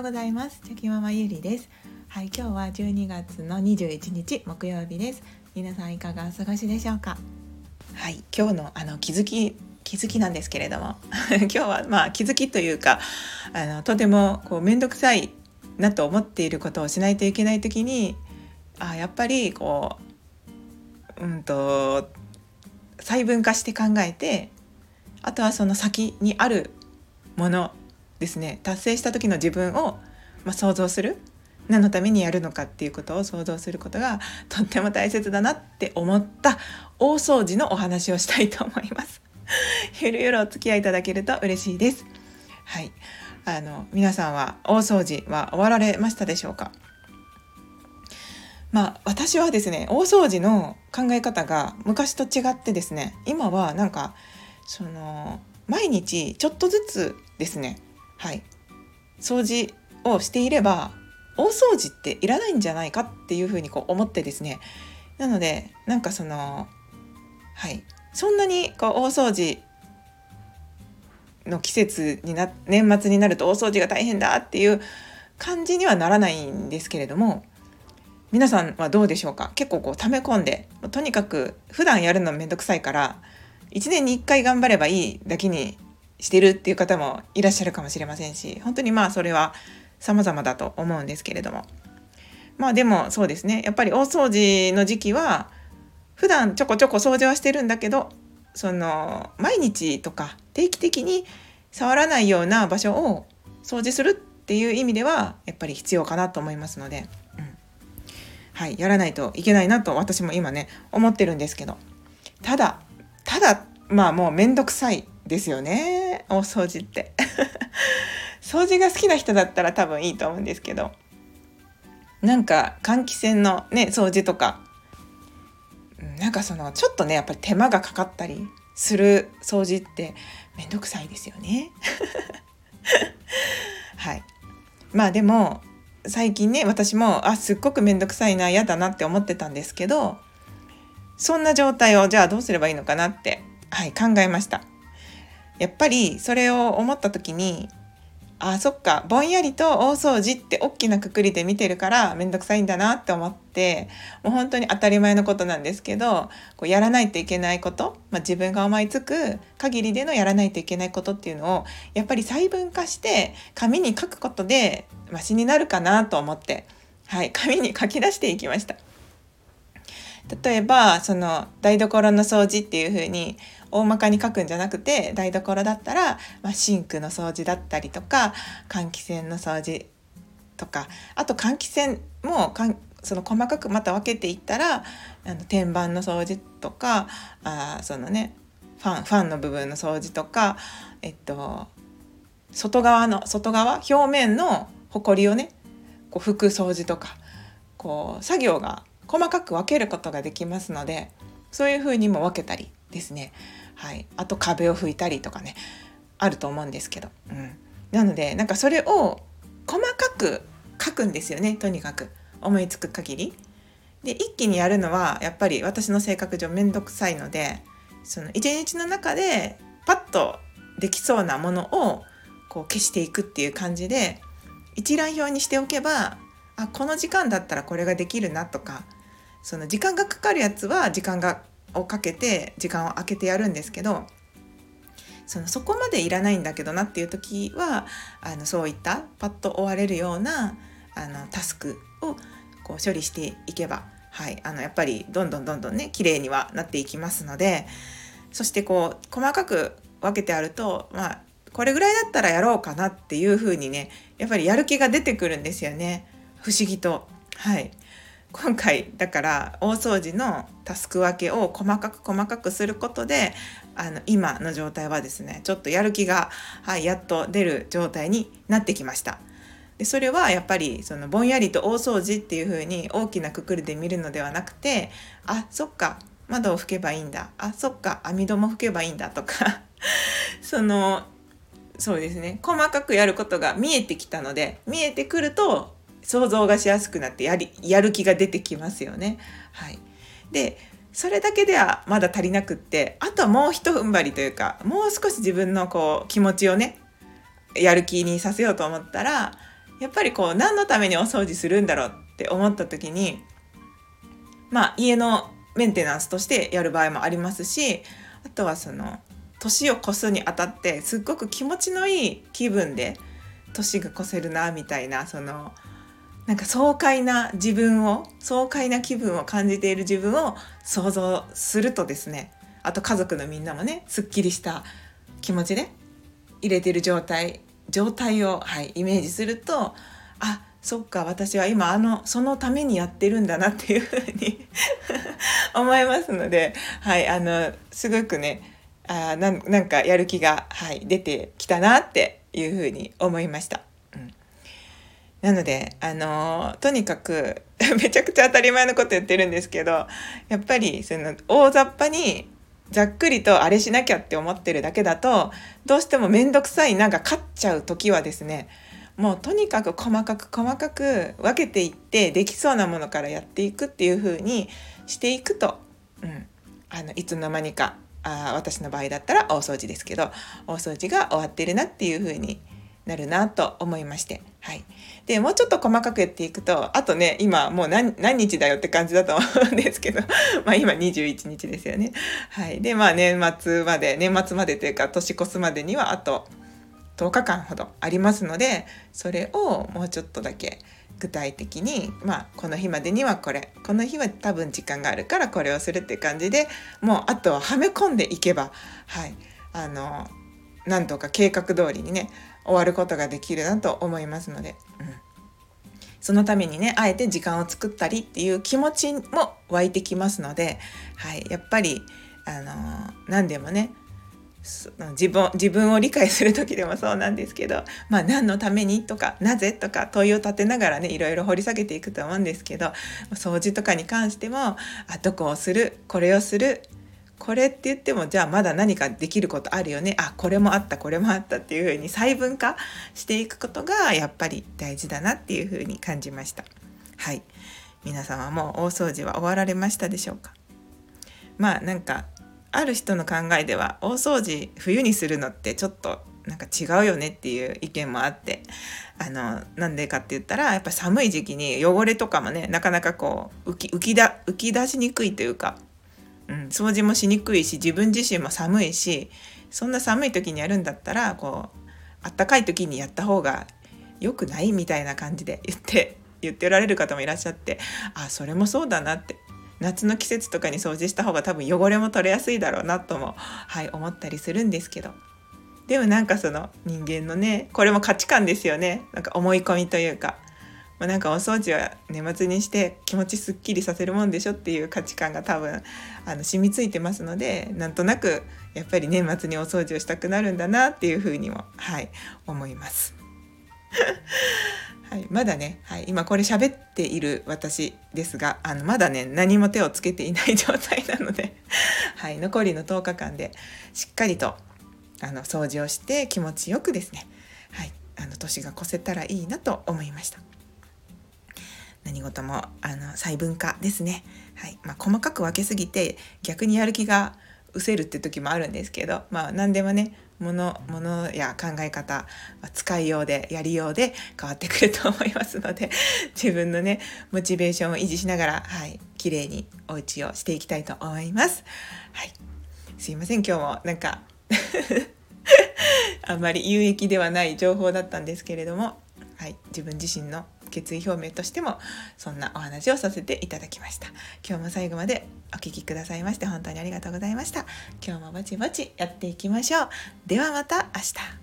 ようございます。チョキママゆりです。はい今日は12月の21日木曜日です。皆さんいかがお過ごしでしょうか？はい今日のあの気づき気づきなんですけれども。今日はまあ気づきというかあのとてもこう面倒くさいなと思っていることをしないといけない時にあやっぱりこううんと細分化して考えてあとはその先にあるものですね達成した時の自分を、まあ、想像する何のためにやるのかっていうことを想像することがとっても大切だなって思った大掃除のお話をしたいと思います。ゆるゆるお付き合いいただけると嬉しいです。はい、あの皆さんは大掃除は終わられましたでしょうか？まあ私はですね大掃除の考え方が昔と違ってですね今はなんかその毎日ちょっとずつですねはい。掃除をしていれば大掃除っていらないんじゃないかっていうふうにこう思ってですね。なのでなんかそのはい。そんなにこう大掃除の季節にな年末になると大掃除が大変だっていう感じにはならないんですけれども皆さんはどうでしょうか？結構こう溜め込んでとにかく普段やるのめんどくさいから1年に1回頑張ればいいだけにしてるっていう方もいらっしゃるかもしれませんし本当にまあそれは様々だと思うんですけれども。まあでもそうですねやっぱり大掃除の時期は普段ちょこちょこ掃除はしてるんだけどその毎日とか定期的に触らないような場所を掃除するっていう意味ではやっぱり必要かなと思いますので、うん、はいやらないといけないなと私も今ね思ってるんですけど。ただただまあもうめんどくさいですよね。大掃除って。掃除が好きな人だったら多分いいと思うんですけど。なんか換気扇のね掃除とか。なんかそのちょっとねやっぱり手間がかかったりする掃除ってめんどくさいですよね。はい。まあでも最近ね私もあすっごくめんどくさいな嫌だなって思ってたんですけどそんな状態をじゃあどうすればいいのかなって、はい、考えました。やっぱりそれを思った時にあそっかぼんやりと大掃除って大きなくくりで見てるから面倒くさいんだなって思ってもう本当に当たり前のことなんですけどこうやらないといけないこと、まあ、自分が思いつく限りでのやらないといけないことっていうのをやっぱり細分化して紙に書くことでマシになるかなと思って、はい、紙に書き出していきました。例えばその台所の掃除っていう風に大まかに書くんじゃなくて台所だったら、まあ、シンクの掃除だったりとか換気扇の掃除とかあと換気扇もかんその細かくまた分けていったらあの天板の掃除とかあそのねファンファンの部分の掃除とかえっと外側の外側表面のほこりをねこう拭く掃除とかこう作業が細かく分けることができますのでそういう風にも分けたりですね、はい、あと壁を拭いたりとかねあると思うんですけど、うん、なのでなんかそれを細かく書くんですよねとにかく。思いつく限り。で一気にやるのはやっぱり私の性格上面倒くさいのでその一日の中でパッとできそうなものをこう消していくっていう感じで一覧表にしておけばあこの時間だったらこれができるなとかその時間がかかるやつは時間がをかけて時間を空けてやるんですけどそのそこまでいらないんだけどなっていう時はあのそういったパッと終われるようなあのタスクをこう処理していけば、はい、あのやっぱりどんどんどんどんね綺麗にはなっていきますのでそしてこう細かく分けてあるとまあこれぐらいだったらやろうかなっていう風にねやっぱりやる気が出てくるんですよね不思議と。はい今回だから大掃除のタスク分けを細かく細かくすることであの今の状態はですねちょっとやる気が、はい、やっと出る状態になってきました。でそれはやっぱりそのぼんやりと大掃除っていう風に大きなくくりで見るのではなくてあそっか窓を拭けばいいんだ。あそっか網戸も拭けばいいんだとか。そのそうですね。細かくやることが見えてきたので見えてくると想像がしやすくなってやりやる気が出てきますよね。はい、でそれだけではまだ足りなくってあとはもうひと踏ん張りというかもう少し自分のこう気持ちをねやる気にさせようと思ったらやっぱりこう何のためにお掃除するんだろうって思った時にまあ家のメンテナンスとしてやる場合もありますしあとはその年を越すにあたってすっごく気持ちのいい気分で年が越せるなみたいなそのなんか爽快な自分を爽快な気分を感じている自分を想像するとですねあと家族のみんなもねすっきりした気持ちで入れてる状態状態を、はい、イメージするとあそっか私は今あのそのためにやってるんだなっていうふうに 思いますので、はい、あのすごくねあなんなんかやる気が、はい、出てきたなっていうふうに思いました。なのであのとにかく めちゃくちゃ当たり前のこと言ってるんですけどやっぱりその大雑把にざっくりとあれしなきゃって思ってるだけだとどうしても面倒くさいなが勝っちゃう時はですねもうとにかく細かく細かく分けていってできそうなものからやっていくっていう風にしていくと、うん、あのいつの間にかあ私の場合だったら大掃除ですけど大掃除が終わってるなっていう風になるなと思いまして、はい、でもうちょっと細かくやっていくとあとね今もう何日だよって感じだと思うんですけど まあ今21日ですよね。はい、でまあ年末まで年末までというか年越すまでにはあと10日間ほどありますのでそれをもうちょっとだけ具体的に、まあ、この日までにはこれこの日は多分時間があるからこれをするって感じでもうあとははめ込んでいけばはい。あのなんとか計画通りにね終わることができるなと思いますので、うん、そのためにねあえて時間を作ったりっていう気持ちも湧いてきますので、はい、やっぱりあの何でもね自分自分を理解する時でもそうなんですけど、まあ、何のためにとかなぜとか問いを立てながらねいろいろ掘り下げていくと思うんですけど掃除とかに関してもあどこをするこれをするこれって言ってもじゃあまだ何かできることあるよね。あこれもあったこれもあったっていうふうに細分化していくことがやっぱり大事だなっていうふうに感じました。はい。皆様も大掃除は終わられましたでしょうか？まあなんかある人の考えでは大掃除冬にするのってちょっとなんか違うよねっていう意見もあってあのなんでかって言ったらやっぱ寒い時期に汚れとかもねなかなかこう浮き浮きだ浮き出しにくいというか、うん、掃除もしにくいし自分自身も寒いしそんな寒い時にやるんだったらこうあったかい時にやった方が良くないみたいな感じで言って 言っておられる方もいらっしゃってあそれもそうだなって。夏の季節とかに掃除した方が多分汚れも取れやすいだろうなとも、はい、思ったりするんですけど。でもなんかその人間のねこれも価値観ですよね。なんか思い込みというか、まあ、なんかお掃除は年末にして気持ちすっきりさせるもんでしょっていう価値観が多分あの染みついてますのでなんとなくやっぱり年末にお掃除をしたくなるんだなっていうふうにもはい思います。はい、まだね、はい、今これ喋っている私ですがあのまだね何も手をつけていない 状態なので、はい、残りの10日間でしっかりとあの掃除をして気持ちよくですね、はい、あの年が越せたらいいなと思いました。何事もあの細分化ですね、はい。まあ、細かく分けすぎて逆にやる気が失せるって時もあるんですけど、まあ、何でもねものものや考え方使いようでやりようで変わってくると思いますので 自分のねモチベーションを維持しながらはい。綺麗にお家をしていきたいと思います。はい、すいません。今日もなんか あんまり有益ではない情報だったんですけれども、はい、自分自身の決意表明としてもそんなお話をさせていただきました。今日も最後までお聴きくださいまして本当にありがとうございました。今日もぼちぼちやっていきましょう。ではまた明日。